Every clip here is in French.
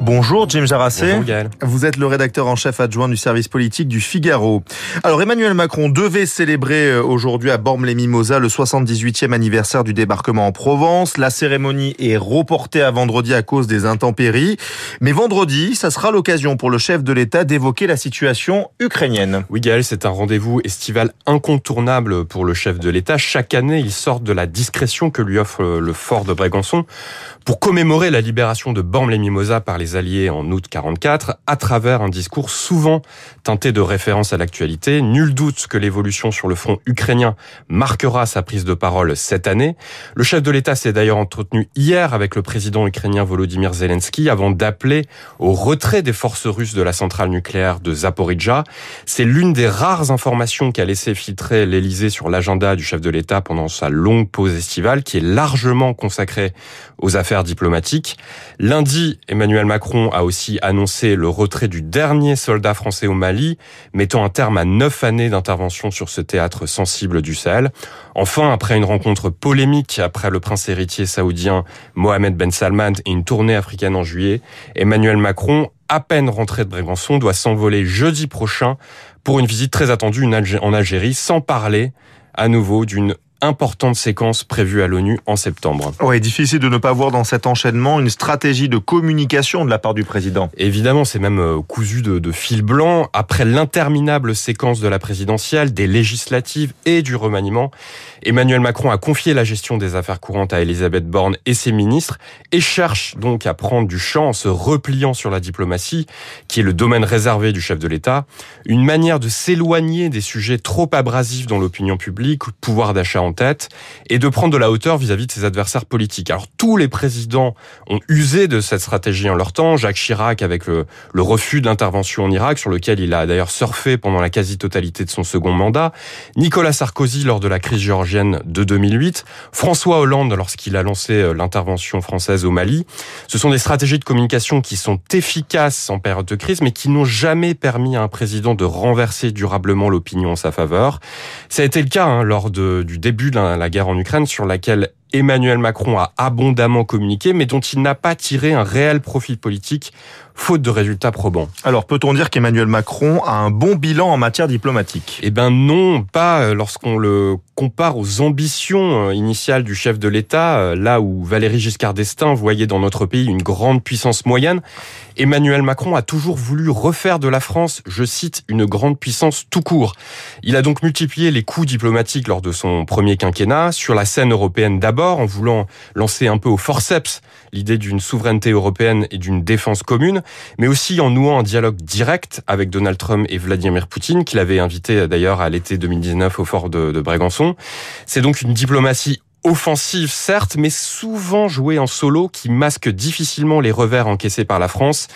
Bonjour Jim Jarassé. Bonjour Gaël. Vous êtes le rédacteur en chef adjoint du service politique du Figaro. Alors Emmanuel Macron devait célébrer euh, aujourd'hui à Bormes-les-Mimosas le 78e anniversaire du débarquement en Provence. La cérémonie est reportée à vendredi à cause des intempéries. Mais vendredi, ça sera l'occasion pour le chef de l'État d'évoquer la situation ukrainienne. Oui Gaël, c'est un rendez-vous estival incontournable pour le chef de l'État. Chaque année, il sort de la discrétion que lui offre le fort de Brégançon pour commémorer la libération de Bormes-les-Mimosas par les Alliés en août 44 à travers un discours souvent teinté de référence à l'actualité. Nul doute que l'évolution sur le front ukrainien marquera sa prise de parole cette année. Le chef de l'État s'est d'ailleurs entretenu hier avec le président ukrainien Volodymyr Zelensky avant d'appeler au retrait des forces russes de la centrale nucléaire de Zaporizhia. C'est l'une des rares informations qu'a laissé filtrer l'Élysée sur l'agenda du chef de l'État pendant sa longue pause estivale qui est largement consacrée aux affaires diplomatiques. Lundi, Emmanuel Macron a aussi annoncé le retrait du dernier soldat français au Mali, mettant un terme à neuf années d'intervention sur ce théâtre sensible du Sahel. Enfin, après une rencontre polémique après le prince héritier saoudien Mohamed Ben Salman et une tournée africaine en juillet, Emmanuel Macron à peine rentré de Brégançon, doit s'envoler jeudi prochain pour une visite très attendue en Algérie, sans parler à nouveau d'une importante séquence prévue à l'ONU en septembre. Oui, difficile de ne pas voir dans cet enchaînement une stratégie de communication de la part du président. Évidemment, c'est même euh, cousu de, de fil blanc. Après l'interminable séquence de la présidentielle, des législatives et du remaniement, Emmanuel Macron a confié la gestion des affaires courantes à Elisabeth Borne et ses ministres et cherche donc à prendre du champ en se repliant sur la diplomatie, qui est le domaine réservé du chef de l'État. Une manière de s'éloigner des sujets trop abrasifs dans l'opinion publique, pouvoir d'achat en tête, et de prendre de la hauteur vis-à-vis de ses adversaires politiques. Alors tous les présidents ont usé de cette stratégie en leur temps. Jacques Chirac avec le, refus d'intervention en Irak, sur lequel il a d'ailleurs surfé pendant la quasi-totalité de son second mandat. Nicolas Sarkozy lors de la crise géorgienne de 2008. François Hollande lorsqu'il a lancé euh, l'intervention française au Mali. Ce sont des stratégies de communication qui sont efficaces en période de crise, mais qui n'ont jamais permis à un président de renverser durablement l'opinion en sa faveur. Ça a été le cas hein, lors de, du début début de la guerre en Ukraine sur laquelle Emmanuel Macron a abondamment communiqué, mais dont il n'a pas tiré un réel profit politique, faute de résultats probants. Alors peut-on dire qu'Emmanuel Macron a un bon bilan en matière diplomatique? Eh ben non, pas euh, lorsqu'on le compare aux ambitions euh, initiales du chef de l'État, euh, là où Valéry Giscard d'Estaing voyait dans notre pays une grande puissance moyenne. Emmanuel Macron a toujours voulu refaire de la France, je cite, une grande puissance tout court. Il a donc multiplié les coups diplomatiques lors de son premier quinquennat, sur la scène européenne d'abord, en voulant lancer un peu au forceps l'idée d'une souveraineté européenne et d'une défense commune, mais aussi en nouant un dialogue direct avec Donald Trump et Vladimir Poutine, qu'il avait invité d'ailleurs à l'été 2019 au fort de, de Brégançon. C'est donc une diplomatie offensive certes, mais souvent jouée en solo qui masque difficilement les revers encaissés par la France.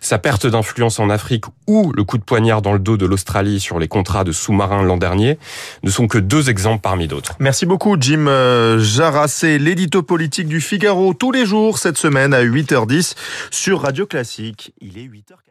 Sa perte d'influence en Afrique ou le coup de poignard dans le dos de l'Australie sur les contrats de sous-marins l'an dernier ne sont que deux exemples parmi d'autres. Merci beaucoup Jim euh, Jarassé, l'édito politique du Figaro tous les jours cette semaine à 8h10 sur Radio Classique. Il est 8h.